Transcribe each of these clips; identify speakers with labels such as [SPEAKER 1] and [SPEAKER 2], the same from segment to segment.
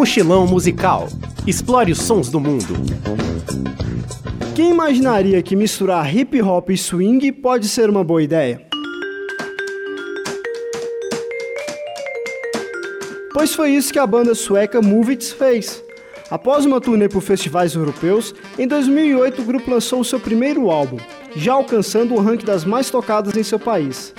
[SPEAKER 1] Mochilão musical. Explore os sons do mundo.
[SPEAKER 2] Quem imaginaria que misturar hip hop e swing pode ser uma boa ideia? Pois foi isso que a banda sueca Movits fez. Após uma turnê por festivais europeus, em 2008 o grupo lançou seu primeiro álbum, já alcançando o ranking das mais tocadas em seu país.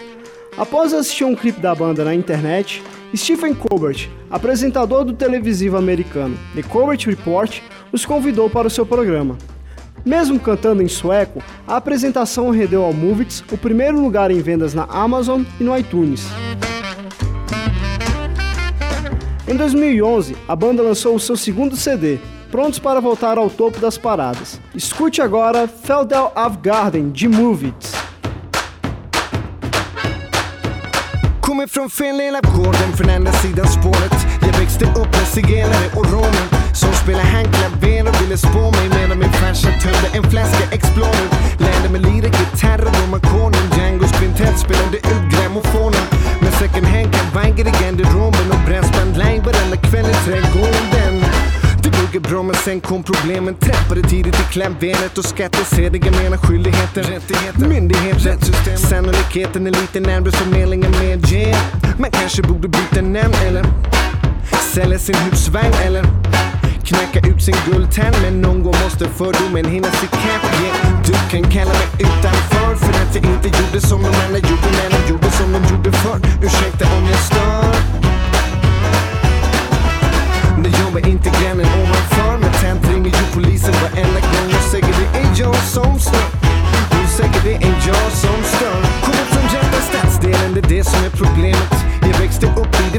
[SPEAKER 2] Após assistir um clipe da banda na internet, Stephen Colbert, apresentador do televisivo americano The Colbert Report, os convidou para o seu programa. Mesmo cantando em sueco, a apresentação rendeu ao Movits o primeiro lugar em vendas na Amazon e no iTunes. Em 2011, a banda lançou o seu segundo CD, prontos para voltar ao topo das paradas. Escute agora Feldel of Garden de Movits.
[SPEAKER 3] Kommer från fel del av gården, från andra sidan spåret. Jag växte upp med zigenare och romer som spelade handklaver och ville spå mig medan min farsa tömde en flaska Explorer. Lärde mig lira gitarr och domarkonen. Djangos kvintett spelade ut grammofonen. Med second hand kavajer i garderoben och brassband live varenda kväll i trädgården. Gick bra men sen kom problemen. Trappade tidigt i klaveret och skattesedel Jag menar skyldigheter, rättigheter, myndigheter, rättssystem. Sannolikheten är lite närmare förmedlingen med yeah. Man kanske borde byta namn eller sälja sin husvagn eller knacka ut sin guldtand. Men någon gång måste fördomen hinnas ikapp yeah. Du kan kalla mig utanför för att jag inte gjorde som de andra gjorde när de gjorde som de gjorde förr. Ursäkta om jag stör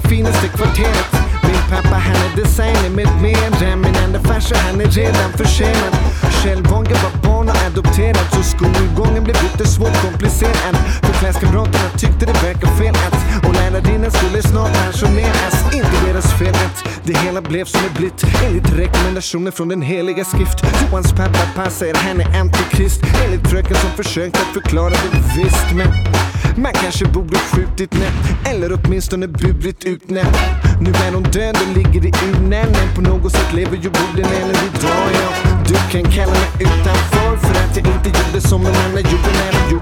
[SPEAKER 3] det finaste kvarteret. Min pappa han är designer med mera Min enda farsa han är redan försenad. Själv var var barn och adopterad. Så skolgången blev lite svårt komplicerad. För klasskamraterna tyckte det verkade fel att Och lärarinnan skulle snart pensioneras. Inte deras fel att det hela blev som det blivit Enligt rekommendationer från den heliga skrift. Johans pappa passar, han är antikrist. Enligt fröken som försökt att förklara det visst. Men man kanske borde skjutit näpp Eller åtminstone burit ut näpp Nu är hon död och ligger i urnen. Men på något sätt lever ju borden än idag ja. Du kan kalla mig utanför För att jag inte gjorde som de andra gjorde När de gjorde.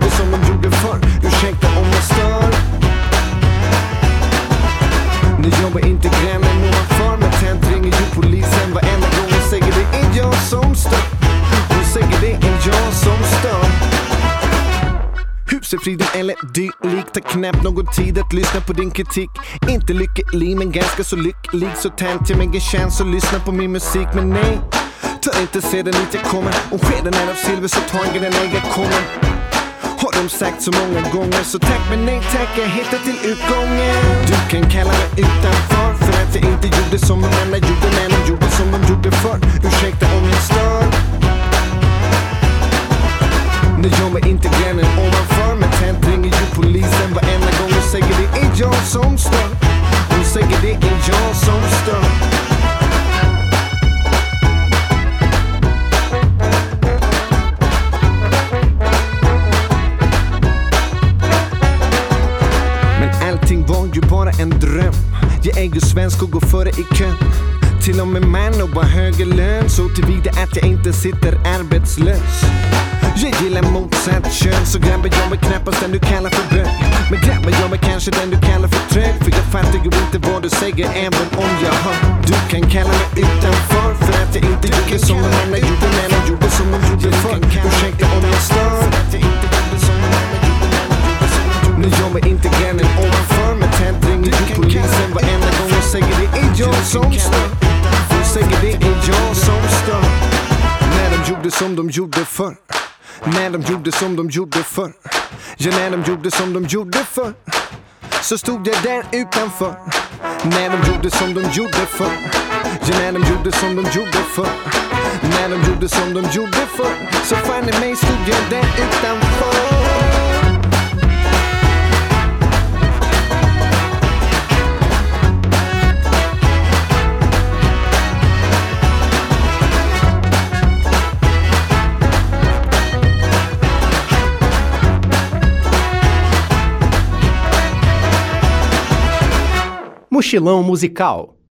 [SPEAKER 3] Jag som stör. Hon säger det är jag som stör? Husefriden eller dylikt Har knappt någon tid att lyssna på din kritik. Inte lycklig men ganska så lycklig. Så tänt, jag mig en chans att lyssna på min musik. Men nej, ta inte sedan dit jag kommer. Om skeden är av silver så ta den när jag kommer. Har de sagt så många gånger Så tack men nej tack, jag hittar till utgången. Du kan kalla mig utanför För att jag inte gjorde som de andra gjorde. Är ju svensk och går före i kön. Till och med man och har högre lön. Så tillvida att jag inte sitter arbetslös. Jag gillar motsatt kön Så grabbar jag är knappast den du kallar för bög Men grabbar jag är kanske den du kallar för trög. För jag fattar ju inte vad du säger även om jag hör Du kan kalla mig utanför För att jag inte gjorde som de andra gjorde När gjorde de gjorde som stör Hon säger det är jag som stör När de gjorde som de gjorde förr När de gjorde som de gjorde förr Ja, när de gjorde som de gjorde förr Så stod jag där utanför När de gjorde som de gjorde förr Ja, när de gjorde som de gjorde förr När de gjorde som de gjorde förr Så fan i mig stod jag där utanför
[SPEAKER 1] Mochilão musical.